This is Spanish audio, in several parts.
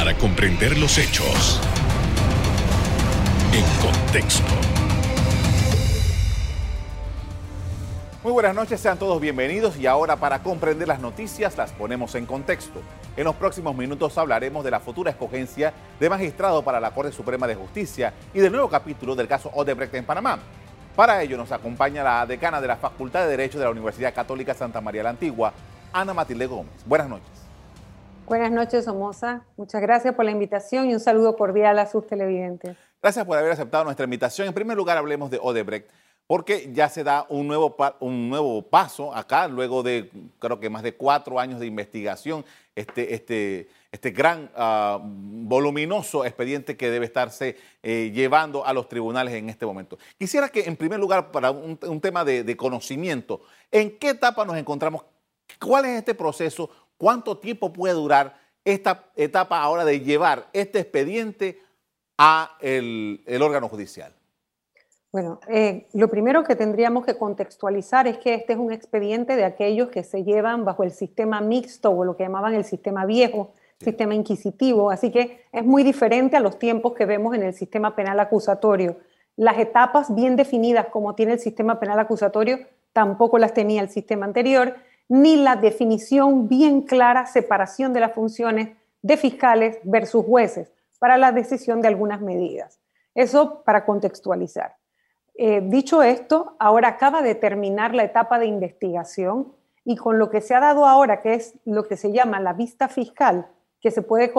para comprender los hechos en contexto. Muy buenas noches, sean todos bienvenidos y ahora para comprender las noticias las ponemos en contexto. En los próximos minutos hablaremos de la futura escogencia de magistrado para la Corte Suprema de Justicia y del nuevo capítulo del caso Odebrecht en Panamá. Para ello nos acompaña la decana de la Facultad de Derecho de la Universidad Católica Santa María la Antigua, Ana Matilde Gómez. Buenas noches. Buenas noches, Somoza. Muchas gracias por la invitación y un saludo cordial a sus televidentes. Gracias por haber aceptado nuestra invitación. En primer lugar, hablemos de Odebrecht, porque ya se da un nuevo, un nuevo paso acá, luego de creo que más de cuatro años de investigación, este, este, este gran, uh, voluminoso expediente que debe estarse eh, llevando a los tribunales en este momento. Quisiera que, en primer lugar, para un, tema de conocimiento, ¿en qué etapa nos encontramos? ¿Cuál es este proceso? ¿Cuánto tiempo puede durar esta etapa ahora de llevar este expediente a el, el órgano judicial? Bueno, eh, lo primero que tendríamos que contextualizar es que este es un expediente de aquellos que se llevan bajo el sistema mixto o lo que llamaban el sistema viejo, sí. sistema inquisitivo, así que es muy diferente a los tiempos que vemos en el sistema penal acusatorio. Las etapas bien definidas como tiene el sistema penal acusatorio tampoco las tenía el sistema anterior, ni la definición bien clara, separación de las funciones de fiscales versus jueces para la decisión de algunas medidas. Eso para contextualizar. Eh, dicho esto, ahora acaba de terminar la etapa de investigación y con lo que se ha dado ahora, que es lo que se llama la vista fiscal, que se puede,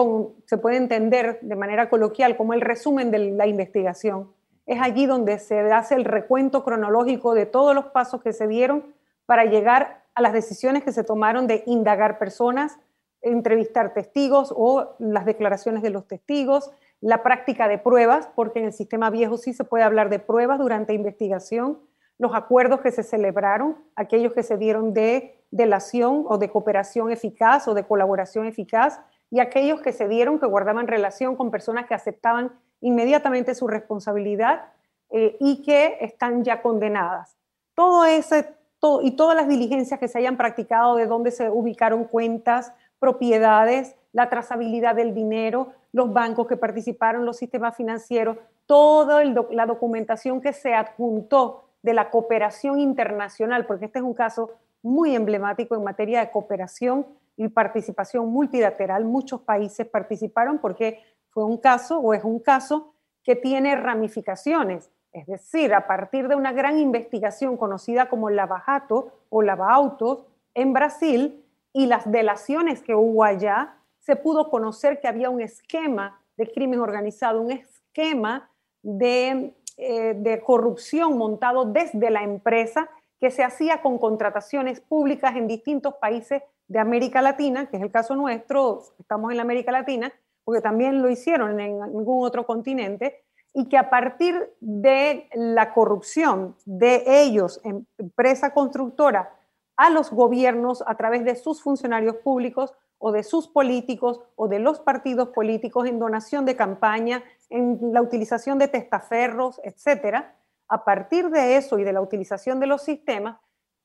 se puede entender de manera coloquial como el resumen de la investigación, es allí donde se hace el recuento cronológico de todos los pasos que se dieron para llegar a las decisiones que se tomaron de indagar personas, entrevistar testigos o las declaraciones de los testigos, la práctica de pruebas, porque en el sistema viejo sí se puede hablar de pruebas durante investigación, los acuerdos que se celebraron, aquellos que se dieron de delación o de cooperación eficaz o de colaboración eficaz, y aquellos que se dieron que guardaban relación con personas que aceptaban inmediatamente su responsabilidad eh, y que están ya condenadas. Todo ese y todas las diligencias que se hayan practicado de dónde se ubicaron cuentas, propiedades, la trazabilidad del dinero, los bancos que participaron, los sistemas financieros, toda la documentación que se adjuntó de la cooperación internacional, porque este es un caso muy emblemático en materia de cooperación y participación multilateral. Muchos países participaron porque fue un caso o es un caso que tiene ramificaciones. Es decir, a partir de una gran investigación conocida como Lava Jato o Lava Autos en Brasil y las delaciones que hubo allá, se pudo conocer que había un esquema de crimen organizado, un esquema de, eh, de corrupción montado desde la empresa que se hacía con contrataciones públicas en distintos países de América Latina, que es el caso nuestro, estamos en América Latina, porque también lo hicieron en ningún otro continente, y que a partir de la corrupción de ellos, empresa constructora, a los gobiernos a través de sus funcionarios públicos o de sus políticos o de los partidos políticos en donación de campaña, en la utilización de testaferros, etcétera. A partir de eso y de la utilización de los sistemas,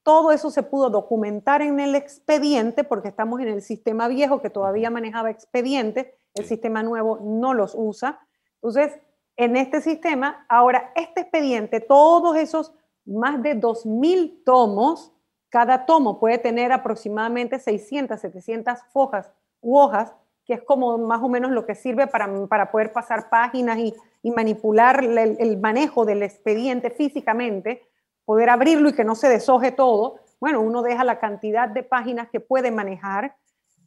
todo eso se pudo documentar en el expediente porque estamos en el sistema viejo que todavía manejaba expedientes, el sistema nuevo no los usa. Entonces, en este sistema, ahora este expediente, todos esos más de 2.000 tomos, cada tomo puede tener aproximadamente 600, 700 fojas u hojas, que es como más o menos lo que sirve para, para poder pasar páginas y, manipular el, el, manejo del expediente físicamente, poder abrirlo y que no se deshoje todo. Bueno, uno deja la cantidad de páginas que puede manejar.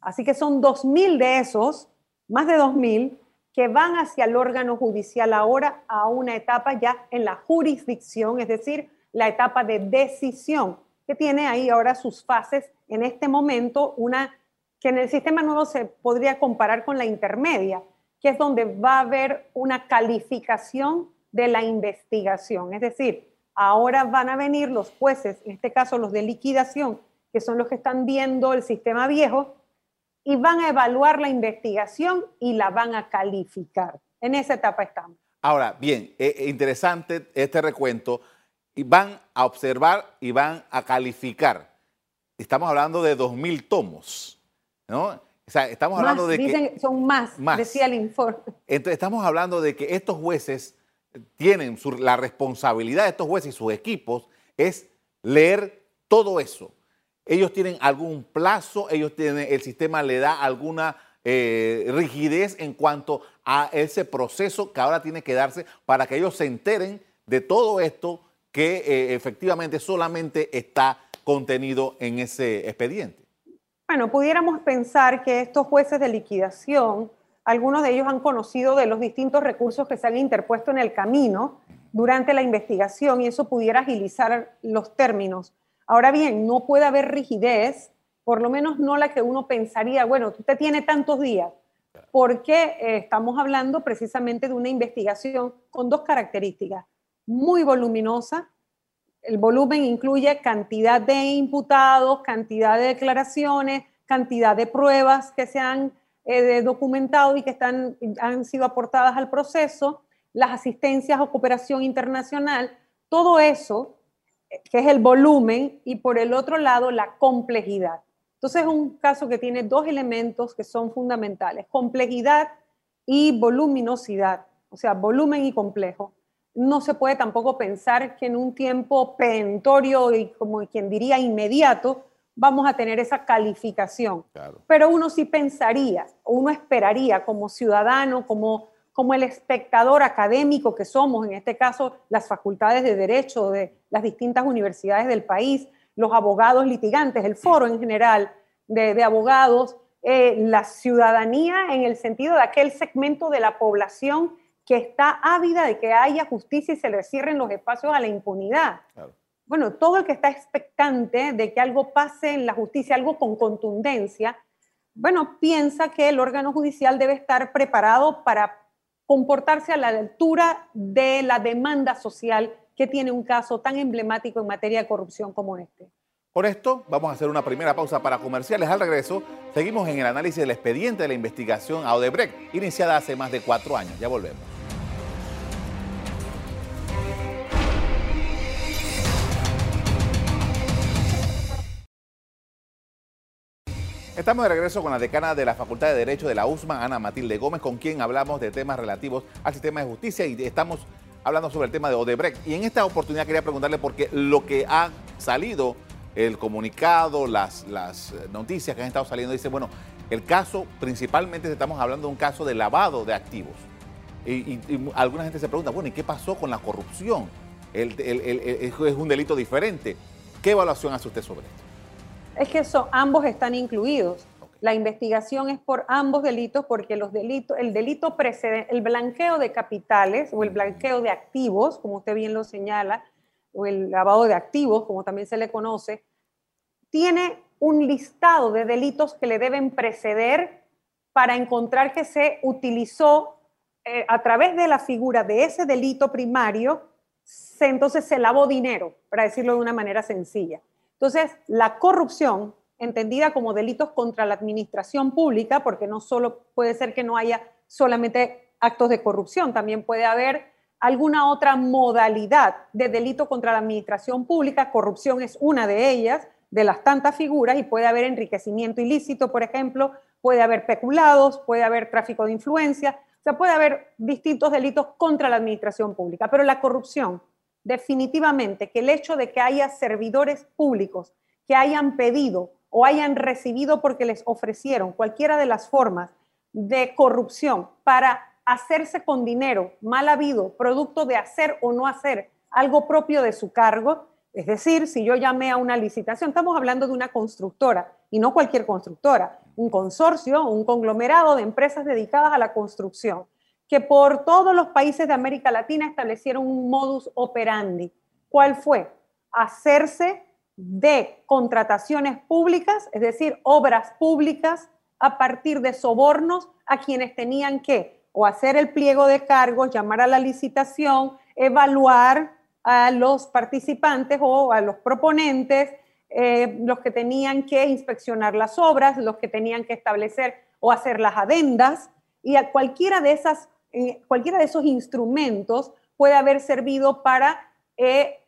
Así que son 2.000 de esos, más de 2.000, que van hacia el órgano judicial ahora a una etapa ya en la jurisdicción, es decir, la etapa de decisión que tiene ahí ahora sus fases en este momento, una que en el sistema nuevo se podría comparar con la intermedia, que es donde va a haber una calificación de la investigación. Es decir, ahora van a venir los jueces, en este caso los de liquidación, que son los que están viendo el sistema viejo, y van a evaluar la investigación y la van a calificar. En esa etapa estamos. Ahora, bien, es interesante este recuento y van a observar y van a calificar. Estamos hablando de 2.000 tomos, ¿no? O sea, estamos hablando de que... Son más, más, decía el informe. Entonces, estamos hablando de que estos jueces tienen la responsabilidad de estos jueces y sus equipos es leer todo eso. Ellos tienen algún plazo, ellos tienen, el sistema le da alguna eh, rigidez en cuanto a ese proceso que ahora tiene que darse para que ellos se enteren de todo esto que eh, efectivamente solamente está contenido en ese expediente. Bueno, pudiéramos pensar que estos jueces de liquidación, algunos de ellos han conocido de los distintos recursos que se han interpuesto en el camino durante la investigación y eso pudiera agilizar los términos. Ahora bien, no puede haber rigidez, por lo menos no la que uno pensaría, bueno, usted tiene tantos días, porque eh, estamos hablando precisamente de una investigación con dos características, muy voluminosa, el volumen incluye cantidad de imputados, cantidad de declaraciones, cantidad de pruebas que se han eh, documentado y que están, han sido aportadas al proceso, las asistencias o cooperación internacional, todo eso, que es el volumen, y por el otro lado, la complejidad. Entonces es un caso que tiene dos elementos que son fundamentales, complejidad y voluminosidad, o sea, volumen y complejo. No se puede tampoco pensar que en un tiempo perentorio y como quien diría inmediato vamos a tener esa calificación. Pero uno sí pensaría, uno esperaría como ciudadano, como como el espectador académico que somos, en este caso las facultades de derecho de las distintas universidades del país, los abogados litigantes, el foro en general de, abogados, eh, la ciudadanía en el sentido de aquel segmento de la población que está ávida de que haya justicia y se le cierren los espacios a la impunidad. Bueno, todo el que está expectante de que algo pase en la justicia, algo con contundencia, bueno, piensa que el órgano judicial debe estar preparado para comportarse a la altura de la demanda social que tiene un caso tan emblemático en materia de corrupción como este. Por esto, vamos a hacer una primera pausa para comerciales. Al regreso, seguimos en el análisis del expediente de la investigación a Odebrecht, iniciada hace más de cuatro años. Ya volvemos. Estamos de regreso con la decana de la Facultad de Derecho de la USMA, Ana Matilde Gómez, con quien hablamos de temas relativos al sistema de justicia y estamos hablando sobre el tema de Odebrecht. Y en esta oportunidad quería preguntarle porque lo que ha salido, el comunicado, las, las noticias que han estado saliendo, dice, bueno, el caso, principalmente estamos hablando de un caso de lavado de activos. Y, alguna gente se pregunta, bueno, ¿y qué pasó con la corrupción? es un delito diferente. ¿Qué evaluación hace usted sobre esto? Es que ambos están incluidos. La investigación es por ambos delitos porque los delitos, el delito precedente, el blanqueo de capitales o el blanqueo de activos, como usted bien lo señala, o el lavado de activos, como también se le conoce, tiene un listado de delitos que le deben preceder para encontrar que se utilizó eh, a través de la figura de ese delito primario, entonces se lavó dinero, para decirlo de una manera sencilla. Entonces, la corrupción, entendida como delitos contra la administración pública, porque no solo puede ser que no haya solamente actos de corrupción, también puede haber alguna otra modalidad de delito contra la administración pública. Corrupción es una de ellas, de las tantas figuras, y puede haber enriquecimiento ilícito, por ejemplo, puede haber peculados, puede haber tráfico de influencia, o sea, puede haber distintos delitos contra la administración pública, pero la corrupción definitivamente que el hecho de que haya servidores públicos que hayan pedido o hayan recibido porque les ofrecieron cualquiera de las formas de corrupción para hacerse con dinero mal habido, producto de hacer o no hacer algo propio de su cargo, es decir, si yo llamé a una licitación, estamos hablando de una constructora y no cualquier constructora, un consorcio, un conglomerado de empresas dedicadas a la construcción que por todos los países de América Latina establecieron un modus operandi. ¿Cuál fue? Hacerse de contrataciones públicas, es decir, obras públicas, a partir de sobornos a quienes tenían que o hacer el pliego de cargos, llamar a la licitación, evaluar a los participantes o a los proponentes, eh, los que tenían que inspeccionar las obras, los que tenían que establecer o hacer las adendas, y a cualquiera de esas cualquiera de esos instrumentos puede haber servido para eh,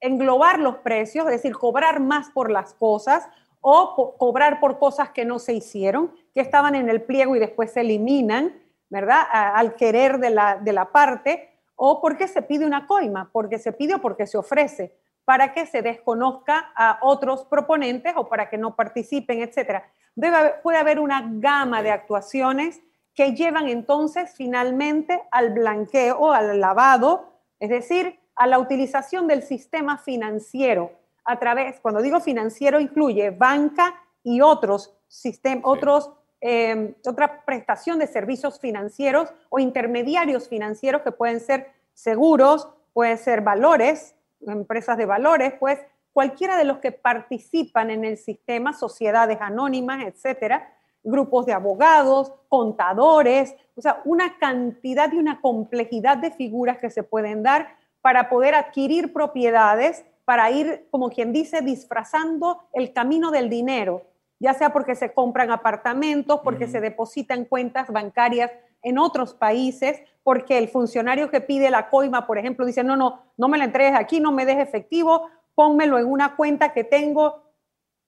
englobar los precios, es decir, cobrar más por las cosas o cobrar por cosas que no se hicieron, que estaban en el pliego y después se eliminan, ¿verdad? al querer de la, de la parte, o porque se pide una coima, porque se pide o porque se ofrece, para que se desconozca a otros proponentes o para que no participen, etc. Debe puede haber una gama de actuaciones que llevan entonces finalmente al blanqueo, al lavado, es decir, a la utilización del sistema financiero. A través, cuando digo financiero, incluye banca y otros sistemas, otros eh, otra prestación de servicios financieros o intermediarios financieros que pueden ser seguros, pueden ser valores, empresas de valores, pues cualquiera de los que participan en el sistema, sociedades anónimas, etcétera, grupos de abogados, contadores, o sea, una cantidad y una complejidad de figuras que se pueden dar para poder adquirir propiedades, para ir, como quien dice, disfrazando el camino del dinero, ya sea porque se compran apartamentos, porque se depositan cuentas bancarias en otros países, porque el funcionario que pide la coima, por ejemplo, dice, no, no, no me la entregues aquí, no me des efectivo, pónmelo en una cuenta que tengo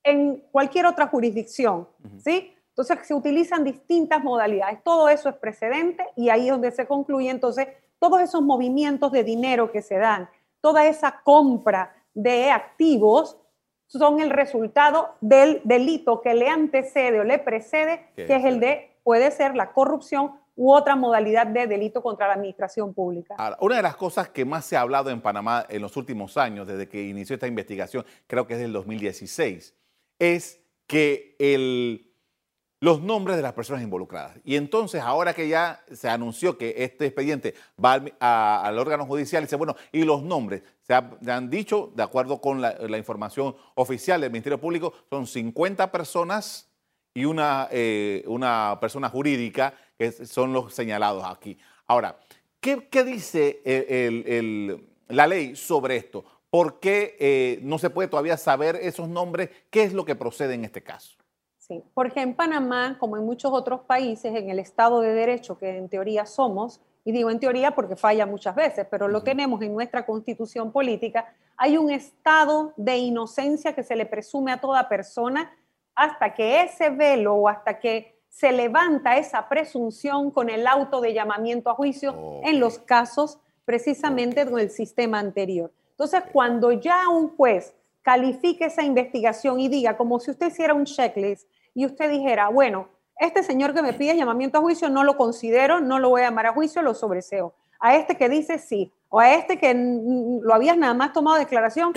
en cualquier otra jurisdicción, ¿sí? Entonces se utilizan distintas modalidades. Todo eso es precedente y ahí es donde se concluye entonces todos esos movimientos de dinero que se dan, toda esa compra de activos son el resultado del delito que le antecede o le precede, que es el de, puede ser la corrupción u otra modalidad de delito contra la administración pública. una de las cosas que más se ha hablado en Panamá en los últimos años, desde que inició esta investigación, creo que es del 2016, es que el los nombres de las personas involucradas. Y entonces, ahora que ya se anunció que este expediente va al, órgano judicial, dice, bueno, y los nombres, se, han dicho, de acuerdo con la, información oficial del Ministerio Público, son 50 personas y una, eh, una persona jurídica que son los señalados aquí. Ahora, ¿qué, dice la ley sobre esto? ¿Por qué eh, no se puede todavía saber esos nombres? ¿Qué es lo que procede en este caso? Sí, porque en Panamá, como en muchos otros países, en el Estado de Derecho que en teoría somos, y digo en teoría porque falla muchas veces, pero lo tenemos en nuestra constitución política, hay un estado de inocencia que se le presume a toda persona hasta que ese velo o hasta que se levanta esa presunción con el auto de llamamiento a juicio en los casos precisamente del sistema anterior. Entonces, cuando ya un juez califique esa investigación y diga, como si usted hiciera un checklist y usted dijera, bueno, este señor que me pide llamamiento a juicio no lo considero, no lo voy a llamar a juicio, lo sobreseo. A este que dice sí, o a este que lo habías nada más tomado declaración,